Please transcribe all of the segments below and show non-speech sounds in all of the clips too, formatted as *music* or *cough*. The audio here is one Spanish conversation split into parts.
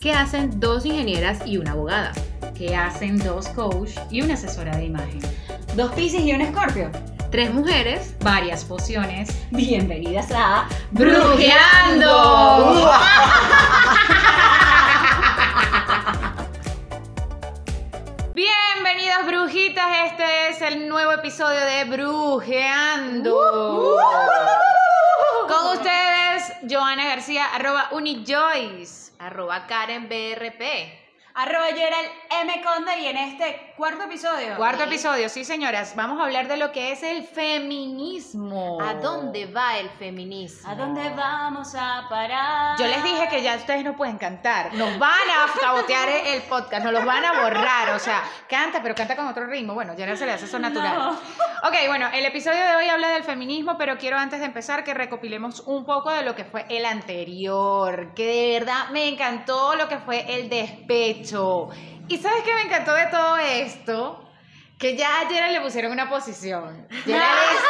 ¿Qué hacen dos ingenieras y una abogada? ¿Qué hacen dos coach y una asesora de imagen? Dos Pisces y un Escorpio. Tres mujeres. Varias pociones. Bienvenidas a ¡Brujeando! *laughs* Bienvenidos brujitas, este es el nuevo episodio de Brujeando. Con ustedes, Joana García, arroba Unijoyce, arroba Karen BRP. Arroba Gerald M. Conde y en este cuarto episodio. Cuarto episodio, sí señoras, vamos a hablar de lo que es el feminismo. ¿A dónde va el feminismo? ¿A dónde vamos a parar? Yo les dije que ya ustedes no pueden cantar. Nos van a sabotear el podcast, nos los van a borrar. O sea, canta, pero canta con otro ritmo. Bueno, ya no se le hace eso natural. No. Ok, bueno, el episodio de hoy habla del feminismo, pero quiero antes de empezar que recopilemos un poco de lo que fue el anterior, que de verdad me encantó lo que fue el despecho. ¿Y sabes qué me encantó de todo esto? Que ya ayer le pusieron una posición. Gerald es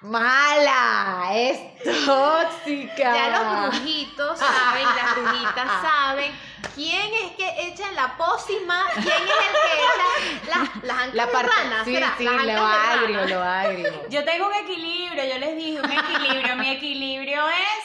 *laughs* mala, es tóxica. Ya los brujitos saben, las brujitas *laughs* saben quién es que echa la pócima, quién es el que echa las, las ancas La de parte, rana, sí, ¿será? sí, Las lo agrio, lo agrio. Yo tengo un equilibrio, yo les dije, un equilibrio. Mi equilibrio es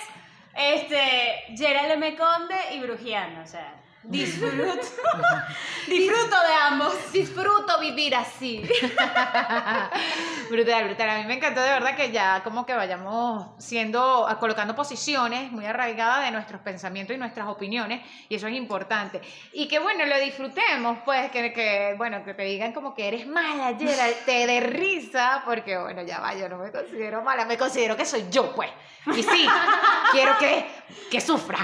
este Gerald M. Conde y Brujiano. O sea, disfruto. *laughs* disfruto de ambos. Disfruto vivir así. *laughs* brutal, brutal. A mí me encantó de verdad que ya como que vayamos siendo, colocando posiciones muy arraigadas de nuestros pensamientos y nuestras opiniones, y eso es importante. Y que bueno, lo disfrutemos, pues, que, que bueno, que te digan como que eres mala, Gerald, *laughs* te de risa, porque bueno, ya va, yo no me considero mala, me considero que soy yo, pues. Y sí, quiero que, que sufra.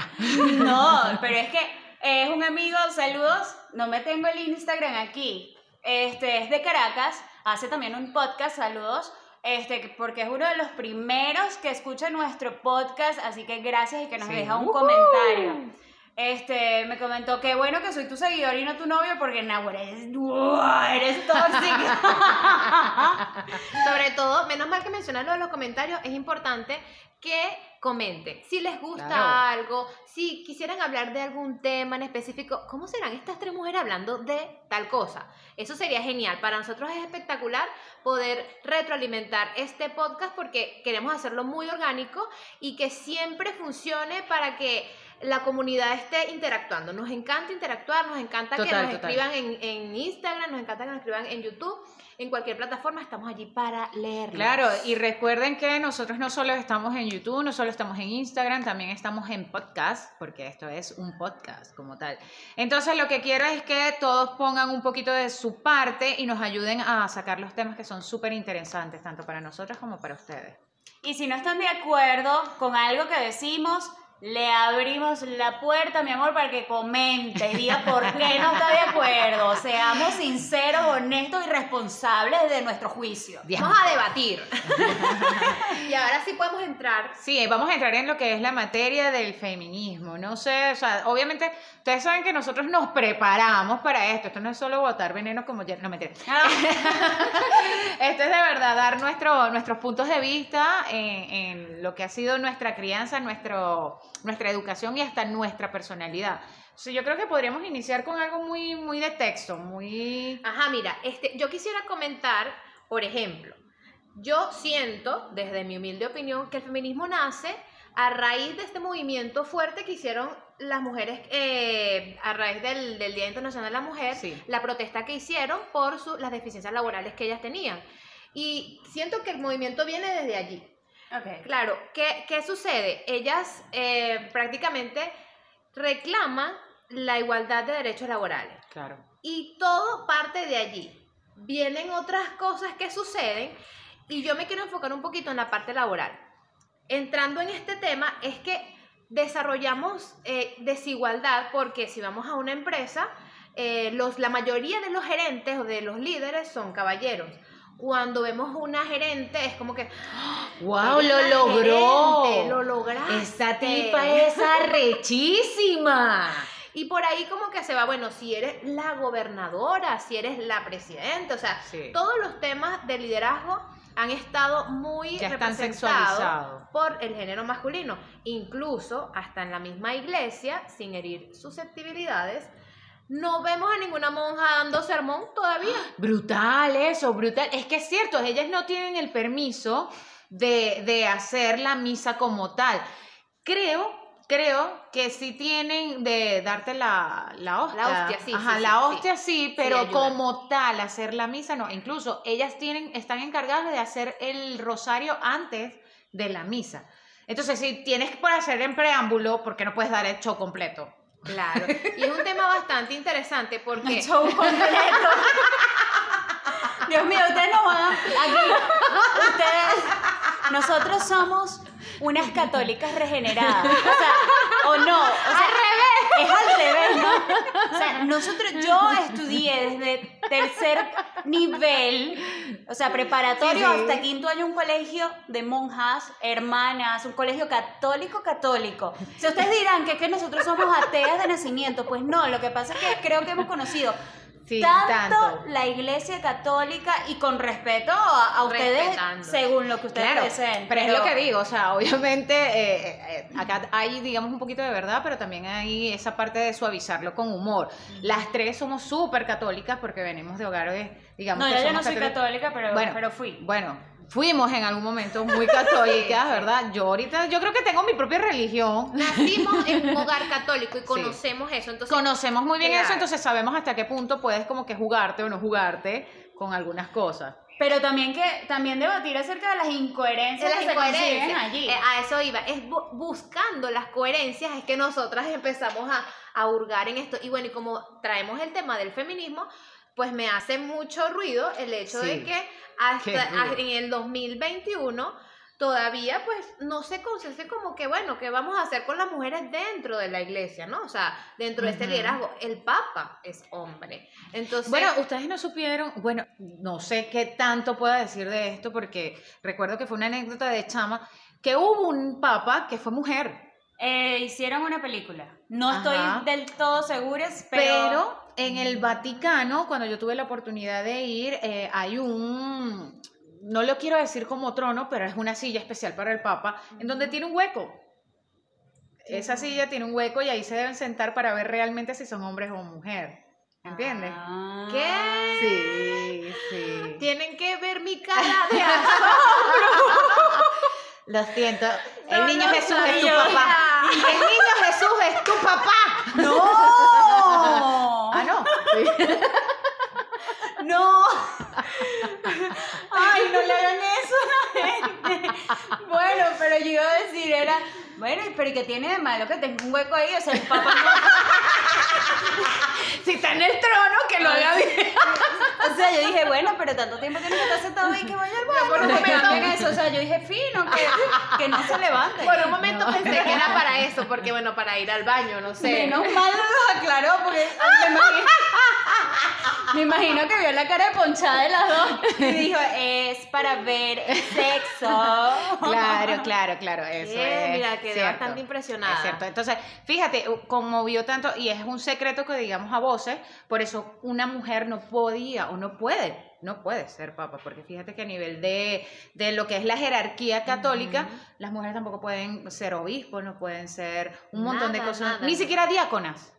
No, pero es que es un amigo, saludos. No me tengo el Instagram aquí. Este es de Caracas, hace también un podcast, saludos. Este, porque es uno de los primeros que escucha nuestro podcast, así que gracias y que nos Sí. deja un comentario. Este, me comentó que bueno que soy tu seguidor y no tu novio porque Nahuara eres, eres tóxica. *laughs* Sobre todo, menos mal que mencionan lo de los comentarios, es importante que comenten. Si les gusta Claro. algo, si quisieran hablar de algún tema en específico, ¿cómo serán estas tres mujeres hablando de tal cosa? Eso sería genial. Para nosotros es espectacular poder retroalimentar este podcast porque queremos hacerlo muy orgánico y que siempre funcione para que la comunidad esté interactuando. Nos encanta interactuar, nos encanta que nos total. escriban en, en Instagram, nos encanta que nos escriban en YouTube, en cualquier plataforma, estamos allí para leerlos. Claro, y recuerden que nosotros no solo estamos en YouTube, no solo estamos en Instagram, también estamos en podcast, porque esto es un podcast como tal. Entonces lo que quiero es que todos pongan un poquito de su parte y nos ayuden a sacar los temas que son súper interesantes, tanto para nosotros como para ustedes. Y si no están de acuerdo con algo que decimos, le abrimos la puerta, mi amor, para que comente y diga por qué no está de acuerdo. Seamos sinceros, honestos y responsables de nuestro juicio. Vamos a debatir. *laughs* y ahora sí podemos entrar. Sí, vamos a entrar en lo que es la materia del feminismo. No sé, o sea, obviamente, ustedes saben que nosotros nos preparamos para esto. Esto no es solo botar veneno como ya. No, mentira. *laughs* Esto es de verdad dar nuestro, nuestros puntos de vista en, en lo que ha sido nuestra crianza, nuestro, nuestra educación y hasta nuestra personalidad. O sea, yo creo que podríamos iniciar con algo muy, muy de texto, muy... Ajá, mira, este, yo quisiera comentar, por ejemplo, yo siento, desde mi humilde opinión, que el feminismo nace a raíz de este movimiento fuerte que hicieron las mujeres eh, a raíz del, del Día Internacional de la Mujer, Sí. la protesta que hicieron por su- las deficiencias laborales que ellas tenían. Y siento que el movimiento viene desde allí. Claro, ¿qué, qué sucede? Ellas eh, prácticamente reclaman la igualdad de derechos laborales. Claro. Y todo parte de allí. Vienen otras cosas que suceden y yo me quiero enfocar un poquito en la parte laboral. Entrando en este tema es que desarrollamos eh, desigualdad porque si vamos a una empresa, eh, los, la mayoría de los gerentes o de los líderes son caballeros. Cuando vemos una gerente es como que ¡Wow! "Eres ¡Lo logró! gerente, lo lograste. Esta tipa es arrechísima. Y por ahí como que se va, bueno, si eres la gobernadora, si eres la presidenta, o sea, Sí. todos los temas de liderazgo han estado muy representados sexualizados. por el género masculino. Incluso hasta en la misma iglesia, sin herir susceptibilidades, no vemos a ninguna monja dando sermón todavía. *gasps* Brutal eso, brutal. Es que es cierto, ellas no tienen el permiso de, de hacer la misa como tal. Creo, creo que sí tienen de darte la, la hostia. La hostia, sí, Ajá, sí, la sí, hostia sí, pero como tal, hacer la misa no. Incluso ellas tienen, están encargadas de hacer el rosario antes de la misa. Entonces, si tienes por hacer en preámbulo, porque no puedes dar el show completo? Claro. Y es un tema bastante interesante porque... El show completo. Dios mío, ustedes no van. Aquí, ustedes... Nosotros somos unas católicas regeneradas. O sea, o no. O sea, Es al revés, ¿no? O sea, nosotros, yo estudié desde tercer nivel, o sea, preparatorio Sí, sí. hasta quinto año, un colegio de monjas, hermanas, un colegio católico, católico. Si ustedes dirán que es que nosotros somos ateas de nacimiento, pues no, lo que pasa es que creo que hemos conocido Sí, tanto, tanto. la iglesia católica y con respeto a, a ustedes Respetando. según lo que ustedes Claro, deseen. pero es lo que digo, o sea, *laughs* obviamente eh, eh, acá hay, digamos, un poquito de verdad, pero también hay esa parte de suavizarlo con humor. Las tres somos súper católicas porque venimos de hogares, digamos, No, que yo ya no somos soy católica, pero, Bueno, pero fui. Bueno, fuimos en algún momento muy católicas, ¿verdad? Yo ahorita, yo creo que tengo mi propia religión. Nacimos en un hogar *laughs* católico y conocemos eso. Entonces, Conocemos muy bien Claro. eso, entonces sabemos hasta qué punto puedes como que jugarte o no jugarte con algunas cosas. Pero también que también debatir acerca de las incoherencias las que se consiguen incoherencias. allí. Eh, a eso iba. Es bu- buscando las coherencias es que nosotras empezamos a, a hurgar en esto. Y bueno, y como traemos el tema del feminismo, pues me hace mucho ruido el hecho Sí. de que hasta en el 2021 todavía pues no se concience como que bueno, ¿qué vamos a hacer con las mujeres dentro de la iglesia, no? O sea, dentro de este liderazgo, el papa es hombre. Entonces, Bueno, ustedes no supieron, bueno, no sé qué tanto pueda decir de esto porque recuerdo que fue una anécdota de Chama que hubo un papa que fue mujer, Eh, hicieron una película. No Ajá. estoy del todo segura, pero... pero en el Vaticano, cuando yo tuve la oportunidad de ir, eh, hay un, no lo quiero decir como trono, pero es una silla especial para el papa, en donde tiene un hueco. Esa silla tiene un hueco y ahí se deben sentar para ver realmente si son hombres o mujer. ¿Entiendes? Ah. ¿Qué? Sí, sí. tienen que ver mi cara de *laughs* Lo siento. El niño Jesús es tu papá. El niño Jesús es tu papá. ¡No! Sí. *laughs* ¡No! *laughs* ¡Ay, no le hagan eso a la gente! Bueno, pero yo iba a decir, era... Bueno, pero ¿y qué tiene de malo que tenga un hueco ahí? O sea, el papá no... *laughs* Si está en el trono, que lo haga bien. O sea, yo dije, bueno, pero tanto tiempo tiene que estar sentado ahí que vaya al baño. por un momento- cambien eso. O sea, yo dije, fino, que, que no se levante. Por un momento pensé que era para eso, porque bueno, para ir al baño, no sé. Menos mal lo aclaró, porque me imagino, me imagino que vio la cara de ponchada de las dos y dijo, es para ver sexo. Claro, claro, claro. Eso es. mira, quedé cierto. bastante impresionada. Es cierto. Entonces, fíjate, como vio tanto, y es un secreto que digamos a voces, por eso una mujer no podía o no puede, no puede ser papa, porque fíjate que a nivel de, de lo que es la jerarquía católica, las mujeres tampoco pueden ser obispos, no pueden ser un montón de cosas, nada. ni siquiera diáconas.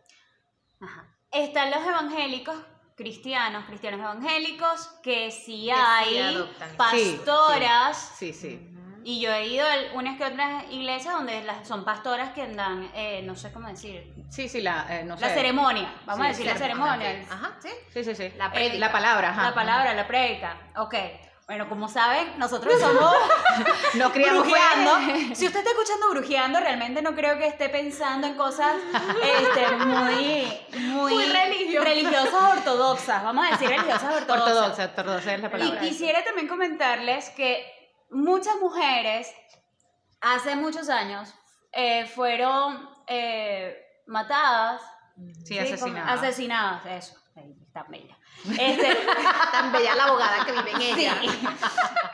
Ajá. Están los evangélicos, cristianos, cristianos evangélicos, que sí sí hay. Sí, pastoras. Sí, sí. Y yo he ido a unas que otras iglesias donde las, son pastoras que dan, eh, no sé cómo decir, Sí, sí, la, eh, no la sé. ceremonia. Vamos a decir la ceremonia. Ajá. ¿Sí? Sí, sí, sí. La Eh, la palabra, ajá. La palabra, la prédica. Ok. Bueno, como saben, nosotros somos *laughs* No criamos brujeando. Si usted está escuchando brujeando, realmente no creo que esté pensando en cosas este, muy, muy, Muy religiosas. ortodoxas. Vamos a decir religiosas ortodoxas. Ortodoxa, ortodoxa es la Y palabra. quisiera también comentarles que muchas mujeres hace muchos años eh, fueron eh, matadas. Sí, como- asesinadas. Asesinadas, eso. Está bella. Este, *laughs* Tan bella la abogada que vive en ella. Sí.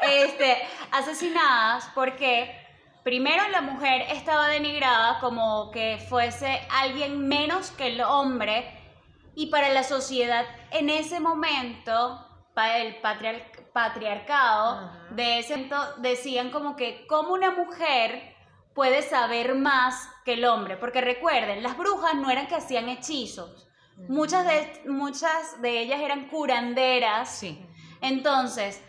Este, asesinadas porque primero la mujer estaba denigrada como que fuese alguien menos que el hombre y para la sociedad en ese momento, para el patriar- patriarcado Ajá. de ese momento decían como que cómo una mujer puede saber más que el hombre, porque recuerden, las brujas no eran que hacían hechizos, muchas de, muchas de ellas eran curanderas, Sí. entonces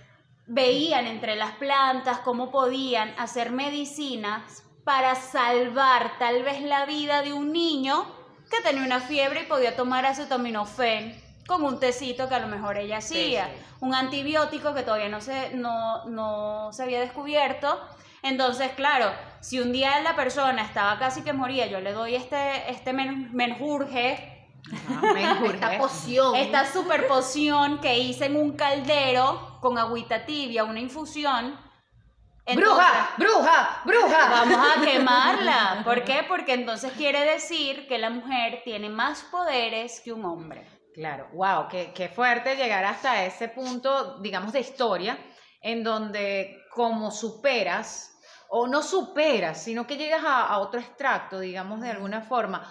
veían entre las plantas cómo podían hacer medicinas para salvar tal vez la vida de un niño que tenía una fiebre y podía tomar acetaminofén con un tecito que a lo mejor ella hacía, sí. un antibiótico que todavía no se, no, no se había descubierto. Entonces, claro, si un día la persona estaba casi que moría, yo le doy este, este men- menjurje, Ajá, me *laughs* enjurge. Esta poción. esta super poción que hice en un caldero con agüita tibia, una infusión. Entonces, ¡Bruja! ¡Bruja! ¡Bruja! Vamos a *laughs* quemarla. ¿Por qué? Porque entonces quiere decir que la mujer tiene más poderes que un hombre. Claro, wow, qué, qué fuerte llegar hasta ese punto, digamos, de historia, en donde como superas, o no superas, sino que llegas a, a otro extracto, digamos, de alguna forma,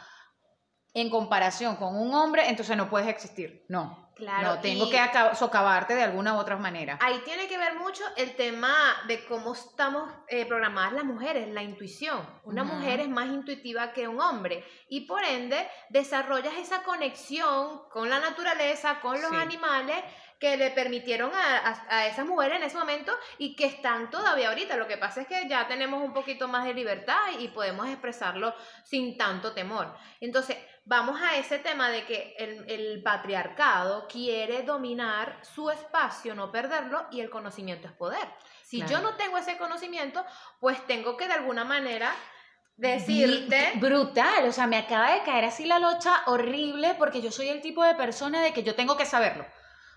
en comparación con un hombre, entonces no puedes existir. No. Claro, No, tengo que socavarte de alguna u otra manera. Ahí tiene que ver mucho el tema de cómo estamos eh, programadas las mujeres, la intuición. Una mujer es más intuitiva que un hombre y por ende desarrollas esa conexión con la naturaleza, con los Sí. animales que le permitieron a, a- a esas mujeres en ese momento y que están todavía ahorita. Lo que pasa es que ya tenemos un poquito más de libertad y podemos expresarlo sin tanto temor. Entonces, vamos a ese tema de que el, el patriarcado quiere dominar su espacio, no perderlo, y el conocimiento es poder. Si yo no tengo ese conocimiento, pues tengo que de alguna manera decirte... Brutal, o sea, me acaba de caer así la locha horrible porque yo soy el tipo de persona de que yo tengo que saberlo,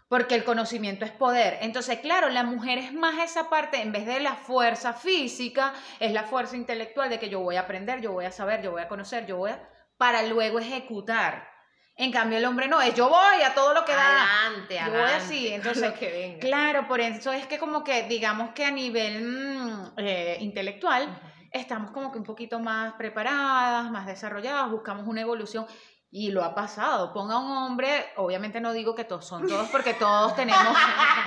porque el conocimiento es poder. Entonces, claro, la mujer es más esa parte, en vez de la fuerza física, es la fuerza intelectual de que yo voy a aprender, yo voy a saber, yo voy a conocer, yo voy a... para luego ejecutar. En cambio, el hombre no, es yo voy a todo lo que da. Adelante, Yo voy así, *laughs* entonces, lo que venga. Claro, por eso es que como que, digamos que a nivel mm, eh, intelectual, estamos como que un poquito más preparadas, más desarrolladas, buscamos una evolución y lo ha pasado. Ponga un hombre, obviamente no digo que todos son todos porque todos *laughs* tenemos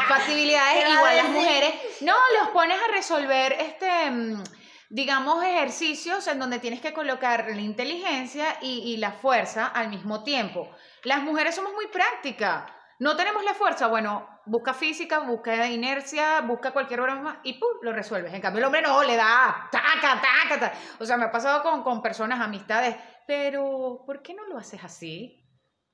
facilidades, ¿Qué va a igual las mujeres. No, los pones a resolver este... mm, digamos, ejercicios en donde tienes que colocar la inteligencia y, y la fuerza al mismo tiempo. Las mujeres somos muy prácticas. No tenemos la fuerza, bueno, busca física, busca inercia, busca cualquier broma y ¡pum! lo resuelves. En cambio, el hombre no, le da taca, taca, taca. O sea, me ha pasado con, con personas, amistades, pero ¿por qué no lo haces así?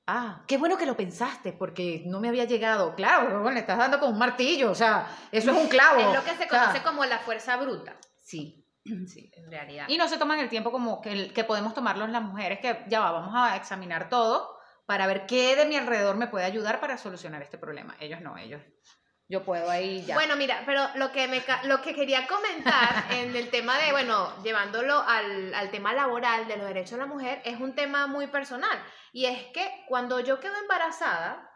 Ah, qué bueno que lo pensaste, porque no me había llegado. Claro, bueno, le estás dando con un martillo, o sea, eso es un clavo. Es lo que se O sea, conoce como la fuerza bruta, Sí, *clears throat* sí. en realidad. Y no se toman el tiempo como que, que podemos tomarlos las mujeres, que ya va, vamos a examinar todo para ver qué de mi alrededor me puede ayudar para solucionar este problema. Ellos no, ellos. Yo puedo ahí ya. Bueno, mira, pero lo que, me, lo que quería comentar *laughs* en el tema de, bueno, llevándolo al, al tema laboral de los derechos de la mujer, es un tema muy personal. Y es que cuando yo quedo embarazada,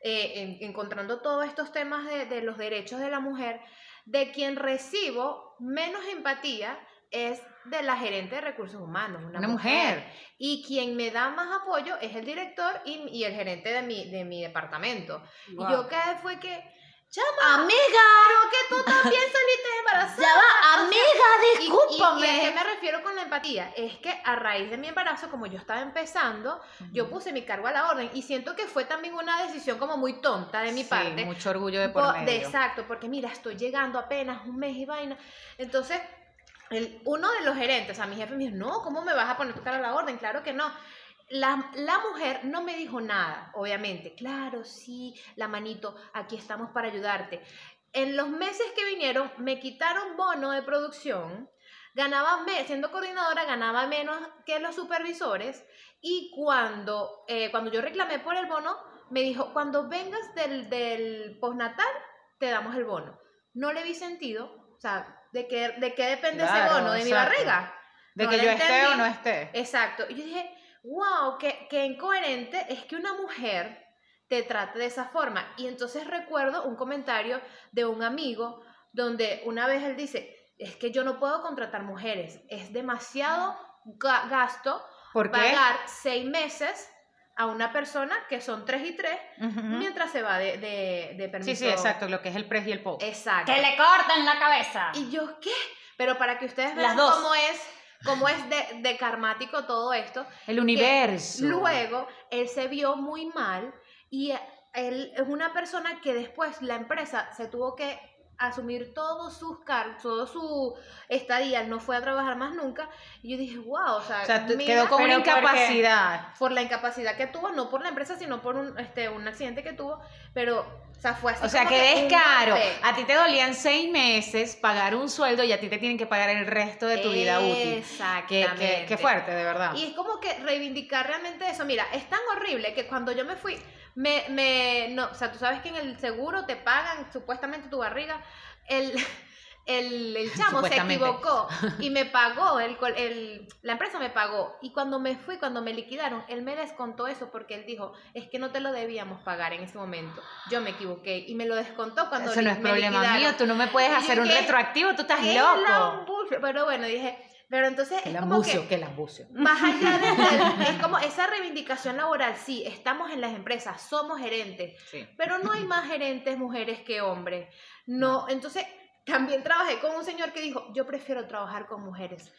eh, en- encontrando todos estos temas de, de los derechos de la mujer, de quien recibo menos empatía es de la gerente de recursos humanos, una, Una mujer. Y quien me da más apoyo es el director y, y el gerente de mi, de mi departamento. Y yo quedé fue que, chama, Amiga, pero que tú también saliste embarazada. ya va, amiga, *laughs* Y- y- discúlpame. ¿Y, a qué me refiero con la empatía? Es que a raíz de mi embarazo, como yo estaba empezando, yo puse mi cargo a la orden y siento que fue también una decisión como muy tonta de mi Sí, parte. mucho orgullo de por Po- medio. de- exacto, porque mira, estoy llegando apenas un mes y vaina. Entonces, el, uno de los gerentes, a mi jefe me dijo, no, ¿cómo me vas a poner tu cara a la orden? Claro que no. La, la mujer no me dijo nada, obviamente. Claro, sí, la manito, aquí estamos para ayudarte. En los meses que vinieron, me quitaron bono de producción, ganaba, siendo coordinadora, ganaba menos que los supervisores, y cuando, eh, cuando yo reclamé por el bono, me dijo, cuando vengas del, del postnatal, te damos el bono. No le vi sentido, o sea, ¿de qué, de qué depende ese bono? ¿De mi barriga? De no que yo esté o no esté. Exacto. Y yo dije, wow, qué, qué incoherente es que una mujer te trate de esa forma. Y entonces recuerdo un comentario de un amigo donde una vez él dice, es que yo no puedo contratar mujeres, es demasiado ga- gasto ¿Por qué? pagar seis meses a una persona que son tres y tres mientras se va de, de, de permiso. Sí, sí, exacto, lo que es el pre y el post. Exacto. Que le cortan la cabeza. Y yo, ¿qué? Pero para que ustedes Las vean dos. cómo es, cómo es de, de karmático todo esto, El universo. luego él se vio muy mal y él es una persona que después la empresa se tuvo que asumir todos sus cargos, todo su estadía, no fue a trabajar más nunca. Y yo dije, wow, o sea, O sea, tú- mira, quedó con una incapacidad. por la incapacidad que tuvo, no por la empresa, sino por un, este, un accidente que tuvo, pero, o sea, fue así. O sea, que un es caro. golpe. A ti te dolían seis meses pagar un sueldo y a ti te tienen que pagar el resto de tu vida útil. Qué, Exactamente. qué- qué fuerte, de verdad. Y es como que reivindicar realmente eso. Mira, es tan horrible que cuando yo me fui, me, me, no, o sea, tú sabes que en el seguro te pagan supuestamente tu barriga. El, *laughs* el, el chamo se equivocó *laughs* y me pagó, el, el, la empresa me pagó. Y cuando me fui, cuando me liquidaron, él me descontó eso porque él dijo, es que no te lo debíamos pagar en ese momento. Yo me equivoqué y me lo descontó cuando Eso no es me problema liquidaron. mío, tú no me puedes hacer un retroactivo, tú estás. Pero bueno, dije, pero entonces es como que lambucio, qué lambucio. más allá de del- *laughs* es como esa reivindicación laboral, sí, estamos en las empresas, somos gerentes, Sí. pero no hay más gerentes mujeres que hombres. No, entonces también trabajé con un señor que dijo, yo prefiero trabajar con mujeres.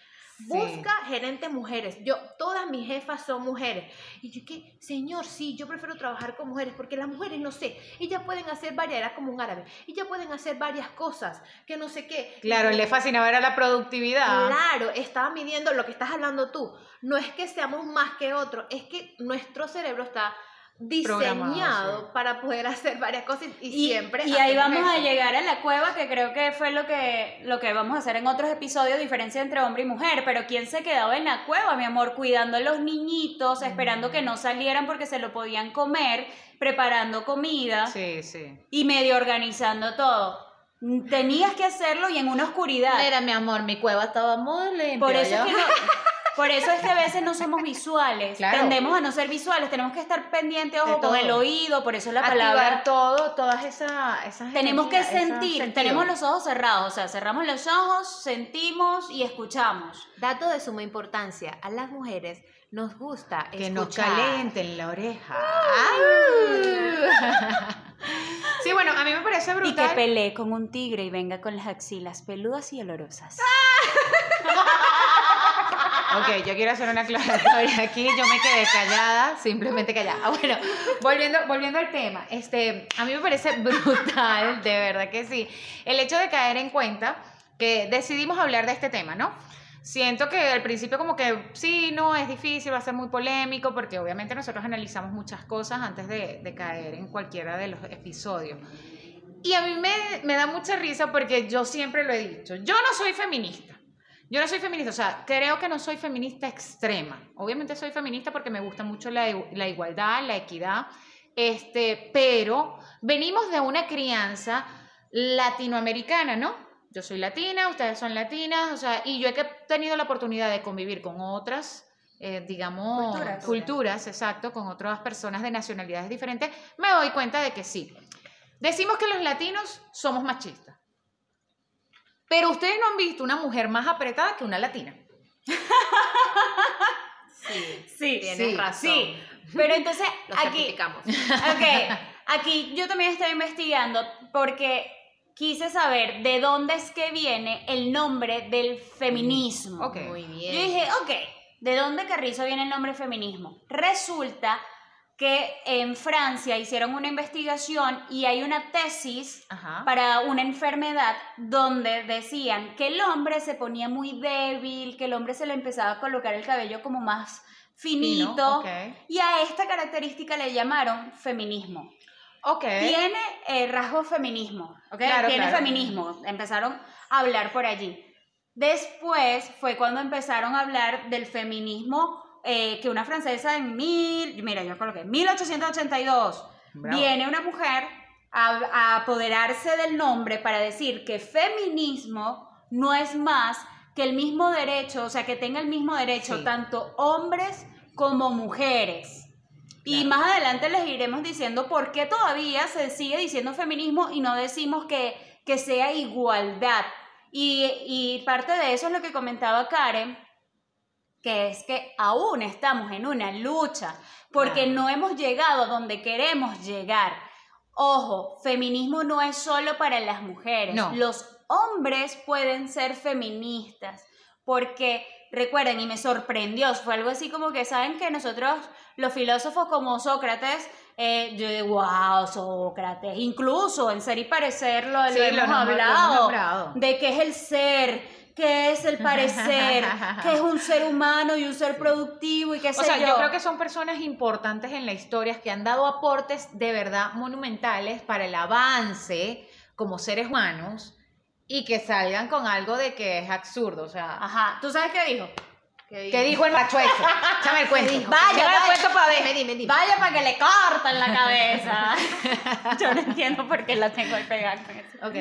Busca gerentes mujeres. Yo, todas mis jefas son mujeres. Y yo, ¿qué? Señor, sí, yo prefiero trabajar con mujeres porque las mujeres, no sé, ellas pueden hacer varias, era como un árabe, ellas pueden hacer varias cosas, que no sé qué. Claro, Y- le fascinaba era la productividad. Claro, estaba midiendo lo que estás hablando tú. No es que seamos más que otros, es que nuestro cerebro está Diseñado para poder *laughs* hacer varias cosas y, Y, siempre. y ahí vamos a llegar a la cueva, que creo que fue lo que, lo que vamos a hacer en otros episodios, diferencia entre hombre y mujer. Pero ¿quién se quedaba en la cueva, mi amor? Cuidando a los niñitos, esperando que no salieran porque se lo podían comer, preparando comida Sí, sí. y medio organizando todo. Tenías que hacerlo y en una oscuridad. Mira, mi amor, mi cueva estaba muy limpia. Por eso, es que no- *laughs* por eso es que a veces no somos visuales. Claro. Tendemos a no ser visuales. Tenemos que estar pendientes, De ojo, con todo. el oído. Por eso la Activar palabra. todo, todas esas, esas Tenemos que sentir. Tenemos los ojos cerrados. O sea, cerramos los ojos, sentimos y escuchamos. Dato de suma importancia: a las mujeres nos gusta que nos escuchar. calienten la oreja. sí, bueno, a mí me parece Y que brutal. pelee con un tigre y venga con las axilas peludas y olorosas. *laughs* Ok, yo quiero hacer una aclaratoria *laughs* aquí. Yo me quedé callada, simplemente callada. Ah, Bueno, volviendo, volviendo al tema, este, a mí me parece *laughs* brutal, de verdad que sí, el hecho de caer en cuenta que decidimos hablar de este tema, ¿no? Siento que al principio como que sí, no, es difícil, va a ser muy polémico, porque obviamente nosotros analizamos muchas cosas antes de, de caer en cualquiera de los episodios. Y a mí me, me da mucha risa porque yo siempre lo he dicho, yo no soy feminista. Yo no soy feminista, o sea, creo que no soy feminista extrema. Obviamente soy feminista porque me gusta mucho la, i- la igualdad, la equidad, este, pero venimos de una crianza latinoamericana, ¿no? Yo soy latina, ustedes son latinas, o sea, y yo he tenido la oportunidad de convivir con otras, eh, digamos, Culturas. culturas, exacto, con otras personas de nacionalidades diferentes, me doy cuenta de que sí. Decimos que los latinos somos machistas. Pero ustedes no han visto una mujer más apretada que una latina. Sí, Sí, tienes sí, razón. Sí, pero entonces *laughs* aquí, certificamos. ok, aquí yo también estoy investigando porque quise saber de dónde es que viene el nombre del feminismo. Ok. Muy bien. Yo dije, ok, ¿de dónde Carrizo viene el nombre feminismo? Resulta que en Francia hicieron una investigación y hay una tesis Ajá. para una enfermedad donde decían que el hombre se ponía muy débil, que el hombre se le empezaba a colocar el cabello como más finito. Fino. Y a esta característica le llamaron feminismo. Ok. Tiene eh, rasgos feminismo, ¿ok? Claro, Tiene claro. feminismo. Empezaron a hablar por allí. Después fue cuando empezaron a hablar del feminismo eh, que una francesa en mil, mira, yo coloqué 1882 Bravo. viene una mujer a, a apoderarse del nombre para decir que feminismo no es más que el mismo derecho, o sea, que tenga el mismo derecho Sí. tanto hombres como mujeres. Y más adelante les iremos diciendo por qué todavía se sigue diciendo feminismo y no decimos que, que sea igualdad. Y, y parte de eso es lo que comentaba Karen, que es que aún estamos en una lucha, porque Claro. no hemos llegado donde queremos llegar. Ojo, feminismo no es solo para las mujeres. No. Los hombres pueden ser feministas, porque recuerden, y me sorprendió, fue algo así como que saben que nosotros, los filósofos como Sócrates, eh, yo digo, wow, Sócrates, incluso en ser y parecer lo, Sí, lo hemos nom- lo hemos hablado, de qué es el ser, qué es el parecer, *laughs* qué es un ser humano y un ser productivo y qué sé O sea, yo. yo creo que son personas importantes en la historia que han dado aportes de verdad monumentales para el avance como seres humanos y que salgan con algo de que es absurdo. O sea, Ajá, ¿tú sabes qué dijo? ¿Qué dijo el macho ese? Échame el *laughs* cuento. Vaya, el vaya. cuento para ver. Dime, dime, dime. Vaya para que le corten la cabeza. *laughs* Yo no entiendo por qué la tengo ahí pegada con eso. Ok.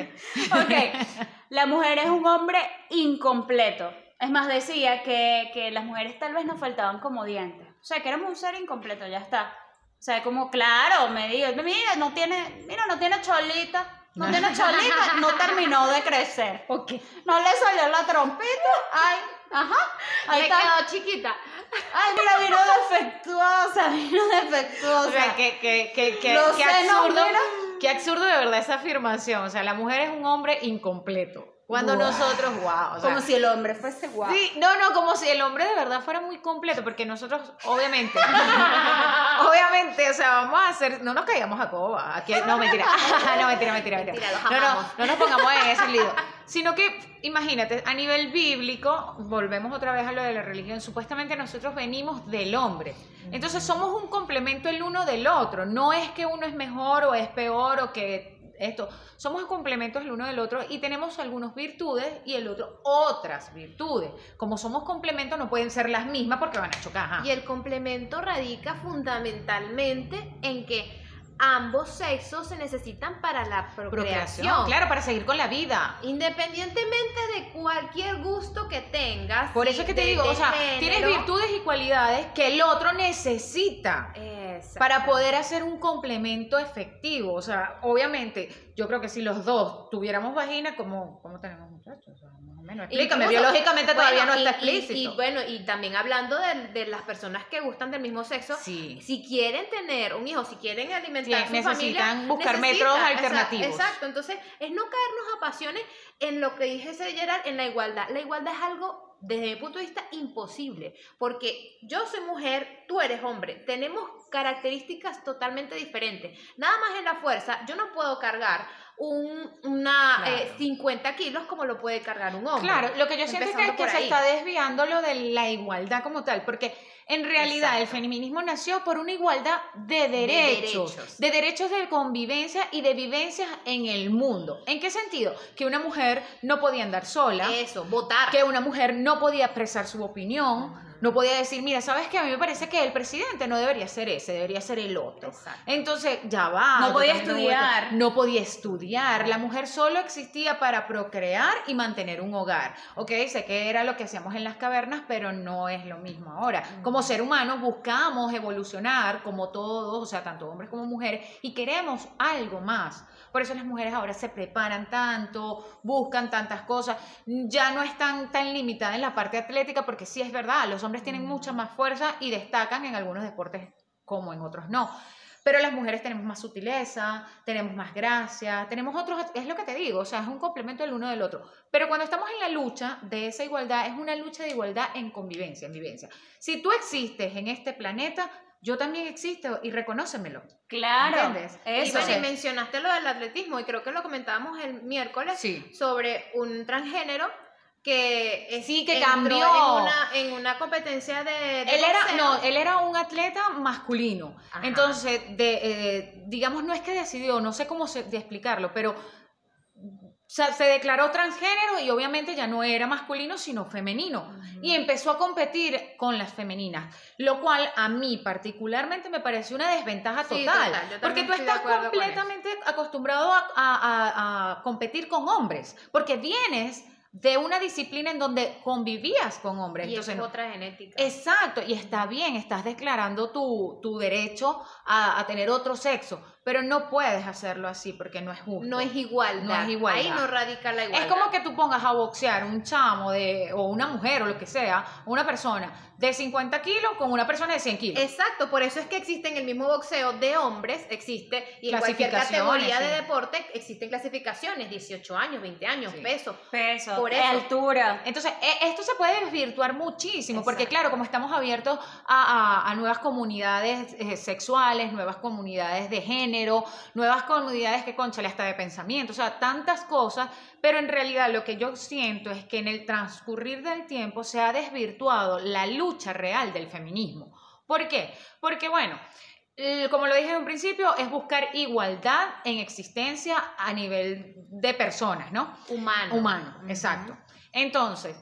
Ok, la mujer es un hombre incompleto. Es más, decía que, que las mujeres tal vez nos faltaban como dientes. O sea, que éramos un ser incompleto, ya está. O sea, como, claro, me digo, mira, no tiene, mira, no tiene cholita. No tiene cholita, no terminó de crecer. Ok. No le salió la trompita. Ay, ajá. Ahí Me está. quedó chiquita. Ay, mira, vino *laughs* defectuosa, vino defectuosa. O sea, que, que, que, que, Los qué senos, absurdo, mira. qué absurdo de verdad esa afirmación. O sea, la mujer es un hombre incompleto. Cuando Guau. nosotros, wow. O sea, Como si el hombre fuese guapo. Sí, no, no, como si el hombre de verdad fuera muy completo, porque nosotros, obviamente, *laughs* obviamente, o sea, vamos a hacer, no nos caigamos a coba, aquí, no, mentira, *laughs* no, mentira, mentira, mentira, Mentira, no, no, no nos pongamos en ese lío, sino que, imagínate, a nivel bíblico, volvemos otra vez a lo de la religión, supuestamente nosotros venimos del hombre, entonces somos un complemento el uno del otro, no es que uno es mejor o es peor o que esto, somos complementos el uno del otro y tenemos algunas virtudes y el otro otras virtudes. Como somos complementos no pueden ser las mismas porque van a chocar. Y el complemento radica fundamentalmente en que ambos sexos se necesitan para la procreación. claro, para seguir con la vida. Independientemente de cualquier gusto que tengas. Por eso es que te de- digo, de o sea, tienes virtudes y cualidades que el otro necesita. Para poder hacer un complemento efectivo. O sea, obviamente, yo creo que si los dos tuviéramos vagina, ¿cómo, cómo tenemos muchachos? O sea, más o menos. Explícame, Incluso- biológicamente todavía bueno, no está y- explícito. Y, bueno, y también hablando de, de las personas que gustan del mismo sexo, sí. si quieren tener un hijo, si quieren alimentar Sí, su necesitan familia, buscar necesitan, métodos alternativos. Exacto, entonces es no caernos a pasiones en lo que dije ese Gerard, en la igualdad. La igualdad es algo desde mi punto de vista imposible, porque yo soy mujer, tú eres hombre, tenemos características totalmente diferentes. Nada más en la fuerza, yo no puedo cargar un, una Claro. eh, 50 kilos como lo puede cargar un hombre. Claro, lo que yo siento es que, se está desviando lo de la igualdad como tal, porque en realidad el feminismo nació por una igualdad de derechos, derechos. de derechos de convivencia y de vivencias en el mundo. ¿En qué sentido? Que una mujer no podía andar sola, Eso, votar. que una mujer no podía expresar su opinión, no podía decir, mira, ¿sabes qué? A mí me parece que el presidente no debería ser ese, debería ser el otro. Exacto. Entonces, ya va. No podía estudiar. No podía estudiar. La mujer solo existía para procrear y mantener un hogar. Ok, sé que era lo que hacíamos en las cavernas, pero no es lo mismo ahora. Como ser humano buscamos evolucionar como todos, o sea, tanto hombres como mujeres, y queremos algo más. Por eso las mujeres ahora se preparan tanto, buscan tantas cosas. Ya no están tan limitadas en la parte atlética, porque sí es verdad, los hombres tienen mucha más fuerza y destacan en algunos deportes como en otros no. Pero las mujeres tenemos más sutileza, tenemos más gracia, tenemos otros, es lo que te digo, o sea, es un complemento el uno del otro. Pero cuando estamos en la lucha de esa igualdad, es una lucha de igualdad en convivencia, en vivencia. Si tú existes en este planeta, yo también existo y reconócemelo. Claro. ¿Entiendes? Y Eso. bueno, y mencionaste lo del atletismo, y creo que lo comentábamos el miércoles Sí. sobre un transgénero que Sí, que cambió. En una, en una competencia de. de Él era, boxeo. no, él era un atleta masculino. Ajá. Entonces, de, eh, digamos, no es que decidió, no sé cómo se- de explicarlo, pero o sea, se declaró transgénero y obviamente ya no era masculino, sino femenino. Y empezó a competir con las femeninas, lo cual a mí particularmente me pareció una desventaja Sí, total. yo porque tú estás con completamente acostumbrado a, a- a- a competir con hombres, porque vienes de una disciplina en donde convivías con hombres. Y Entonces, es otra genética. Exacto, y está bien, estás declarando tu, tu derecho a, a tener otro sexo. Pero no puedes hacerlo así porque no es justo. No es igualdad. No es igualdad. Ahí no radica la igualdad. Es como que tú pongas a boxear un chamo de, o una mujer o lo que sea, una persona de 50 kilos con una persona de 100 kilos. Exacto, por eso es que existe en el mismo boxeo de hombres, existe, y en cualquier categoría de deporte existen clasificaciones, 18 años, 20 años, Sí. peso. Peso, Por eso. altura. Entonces, e- esto se puede desvirtuar muchísimo, porque claro, como estamos abiertos a, a- a nuevas comunidades eh, sexuales, nuevas comunidades de género, nuevas comunidades que, conchale, hasta de pensamiento, o sea, tantas cosas, pero en realidad lo que yo siento es que en el transcurrir del tiempo se ha desvirtuado la lucha real del feminismo. ¿Por qué? Porque, bueno, como lo dije en un principio, es buscar igualdad en existencia a nivel de personas, ¿no? Humano. Humano, exacto. Entonces,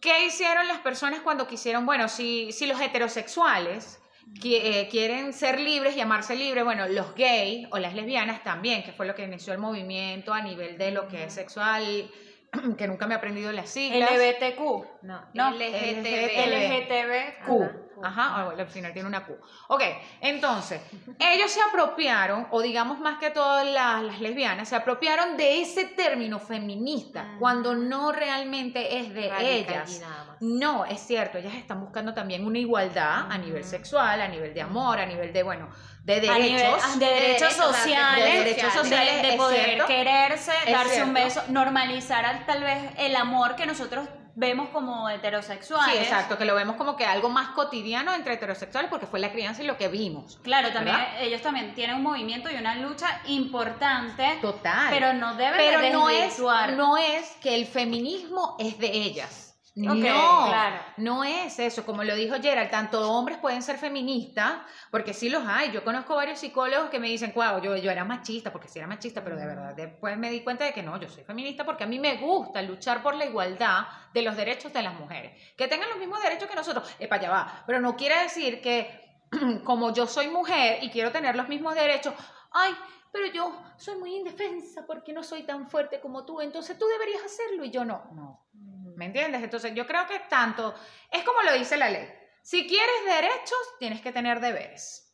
¿qué hicieron las personas cuando quisieron, bueno, si, si los heterosexuales eh, quieren ser libres, llamarse libres, bueno, los gays o las lesbianas también, que fue lo que inició el movimiento a nivel de lo que es sexual, *clears throat* que nunca me he aprendido las siglas. LBTQ. No, No, LGTB. LGTBQ. Ajá. Al final tiene una Q. Ok, entonces, ellos se apropiaron, o digamos más que todas las, las lesbianas, se apropiaron de ese término feminista, Ah. cuando no realmente es de Radica allí ellas. No, es cierto, ellas están buscando también una igualdad a nivel sexual, a nivel de amor, a nivel de, bueno, de A derechos. nivel- ah, de derechos sociales, de derechos de- sociales, de, poder cierto. quererse, darse un beso, normalizar al- tal vez el amor que nosotros vemos como heterosexuales. Sí, exacto, que lo vemos como que algo más cotidiano entre heterosexuales porque fue la crianza y lo que vimos. Claro, también ¿Verdad? ellos también tienen un movimiento y una lucha importante, Total. pero no deben pero de no es, no es que el feminismo es de ellas. No, claro. no es eso. Como lo dijo Gerald, tanto hombres pueden ser feministas, porque sí los hay. Yo conozco varios psicólogos que me dicen, wow, yo, yo era machista, porque sí era machista, pero de verdad después me di cuenta de que no, yo soy feminista porque a mí me gusta luchar por la igualdad de los derechos de las mujeres. Que tengan los mismos derechos que nosotros. para allá va. Pero no quiere decir que *clears throat* como yo soy mujer y quiero tener los mismos derechos, ay, pero yo soy muy indefensa porque no soy tan fuerte como tú, entonces tú deberías hacerlo y yo no. No, ¿me entiendes? Entonces yo creo que tanto, es como lo dice la ley, si quieres derechos, tienes que tener deberes.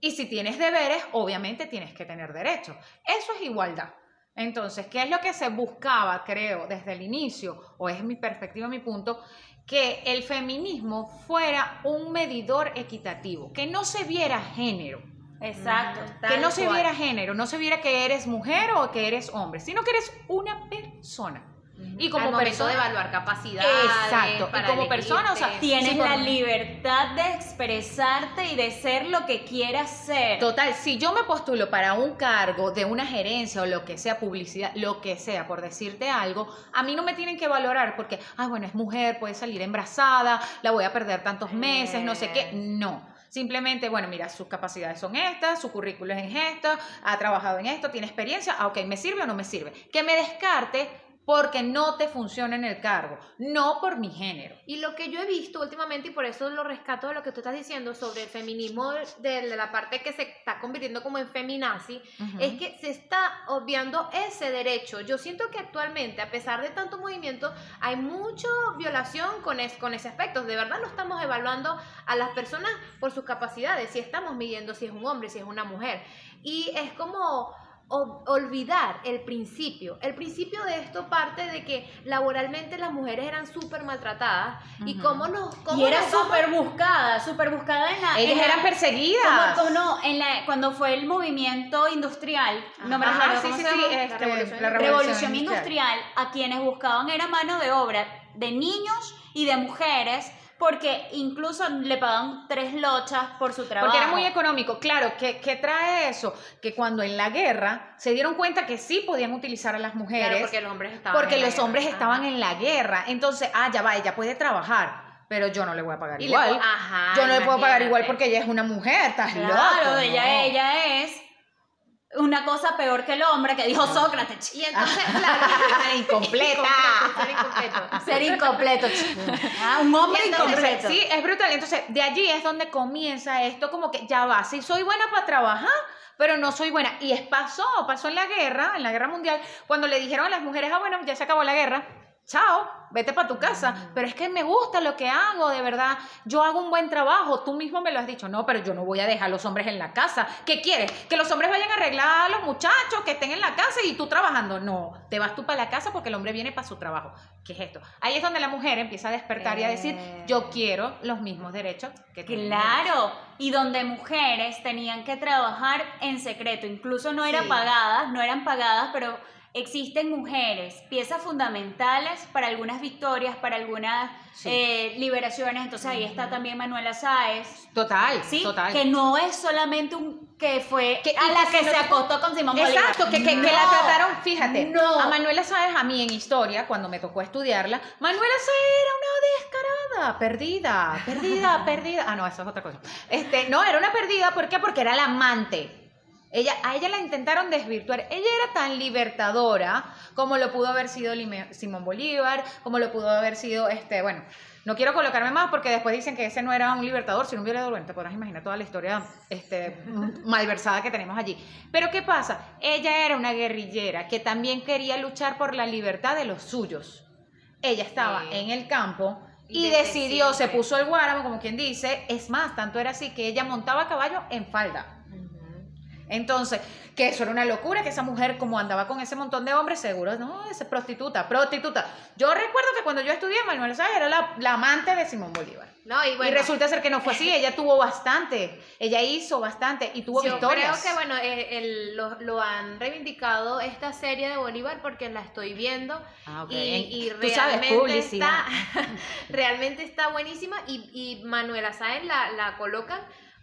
Y si tienes deberes, obviamente tienes que tener derechos. Eso es igualdad. Entonces, ¿qué es lo que se buscaba, creo, desde el inicio, o es mi perspectiva, mi punto? Que el feminismo fuera un medidor equitativo, que no se viera género, Exacto. Tal que no se cual. viera género, no se viera que eres mujer o que eres hombre, sino que eres una persona. Y como Al persona- de evaluar capacidades. Exacto, y como persona, o sea. Tienes Sí, por- la libertad de expresarte y de ser lo que quieras ser. Total, si yo me postulo para un cargo de una gerencia o lo que sea, publicidad, lo que sea, por decirte algo, a mí no me tienen que valorar porque, ah, bueno, es mujer, puede salir embarazada, la voy a perder tantos meses, no sé qué. No. Simplemente, bueno, mira, sus capacidades son estas, su currículo es esto, ha trabajado en esto, tiene experiencia, ah, ok, ¿me sirve o no me sirve? Que me descarte porque no te funciona en el cargo, no por mi género. Y lo que yo he visto últimamente, y por eso lo rescato de lo que tú estás diciendo sobre el feminismo, de la parte que se está convirtiendo como en feminazi, Ujú. es que se está obviando ese derecho. Yo siento que actualmente, a pesar de tanto movimiento, hay mucha violación con, es- con ese aspecto. De verdad no estamos evaluando a las personas por sus capacidades, si estamos midiendo si es un hombre, si es una mujer. Y es como olvidar el principio. El principio de esto parte de que laboralmente las mujeres eran súper maltratadas y cómo nos... Cómo Y era súper buscada, súper buscada en la... Ellas en la- eran perseguidas. Como, como no, en la, cuando fue el movimiento industrial, no me Ajá, recuerdo sí, cómo sí, se sí, llama, este, revolución la revolución industrial, a quienes buscaban era mano de obra de niños y de mujeres, porque incluso le pagaban tres lochas por su trabajo. Porque era muy económico. Claro, ¿qué, qué trae eso? Que cuando en la guerra se dieron cuenta que sí podían utilizar a las mujeres. Claro, porque los hombres estaban porque en la los hombres estaban en la guerra. Entonces, ah, ya va, ella puede trabajar, pero yo no le voy a pagar Y igual. ajá, yo no le puedo pagar igual porque ella es una mujer, estás Claro, loco. ella, no. ella es una cosa peor que el hombre que dijo Sócrates. Y entonces, claro, *laughs* Incompleta. ser incompleto. *laughs* Ser incompleto. Ah, un hombre entonces, incompleto. Sí, es brutal. Entonces, de allí es donde comienza esto como que ya va, sí soy buena para trabajar, pero no soy buena. Y es pasó, pasó en la guerra, en la guerra mundial, cuando le dijeron a las mujeres, ah, bueno, ya se acabó la guerra, chao, vete para tu casa. Pero es que me gusta lo que hago, de verdad. Yo hago un buen trabajo. Tú mismo me lo has dicho. No, pero yo no voy a dejar a los hombres en la casa. ¿Qué quieres? Que los hombres vayan a arreglar a los muchachos, que estén en la casa y tú trabajando. No, te vas tú para la casa porque el hombre viene para su trabajo. ¿Qué es esto? Ahí es donde la mujer empieza a despertar y a decir, Eh. yo quiero los mismos derechos que tú. Claro, y donde mujeres tenían que trabajar en secreto, incluso no eran Sí. pagadas, no eran pagadas, pero existen mujeres, piezas fundamentales para algunas victorias, para algunas Sí. eh, liberaciones, entonces ahí está también Manuela Sáez, Total, ¿sí? total. Que no es solamente un que fue Que- a la que se acostó con Simón Bolívar. Exacto, que, que- que No. la trataron, fíjate, No. a Manuela Sáez, a mí en historia, cuando me tocó estudiarla, Manuela Sáez era una descarada, perdida, perdida, *laughs* perdida. Ah, no, eso es otra cosa. Este, no, era una perdida, ¿por qué? Porque era la amante. Ella, a ella la intentaron desvirtuar. Ella era tan libertadora como lo pudo haber sido Lime- Simón Bolívar, como lo pudo haber sido, este, bueno, no quiero colocarme más porque después dicen que ese no era un libertador, sino un violador. Bueno, te podrás imaginar toda la historia este, *laughs* malversada que tenemos allí. Pero ¿qué pasa? Ella era una guerrillera que también quería luchar por la libertad de los suyos. Ella estaba Sí. en el campo y decidió, se puso el guáramo, como quien dice. Es más, tanto era así que ella montaba a caballo en falda. Entonces, que eso era una locura, que esa mujer, como andaba con ese montón de hombres, seguro, no, es prostituta, prostituta. Yo recuerdo que cuando yo estudié, Manuel Sáenz era la, la amante de Simón Bolívar. No, y bueno. y resulta ser que no fue así, ella tuvo bastante, ella hizo bastante y tuvo Yo victorias. creo que, bueno, eh, el- lo, lo han reivindicado esta serie de Bolívar porque la estoy viendo Ah, ok. y, y Tú sabes, realmente, está, *laughs* realmente está buenísima y, y Manuela Sáenz la, la colocan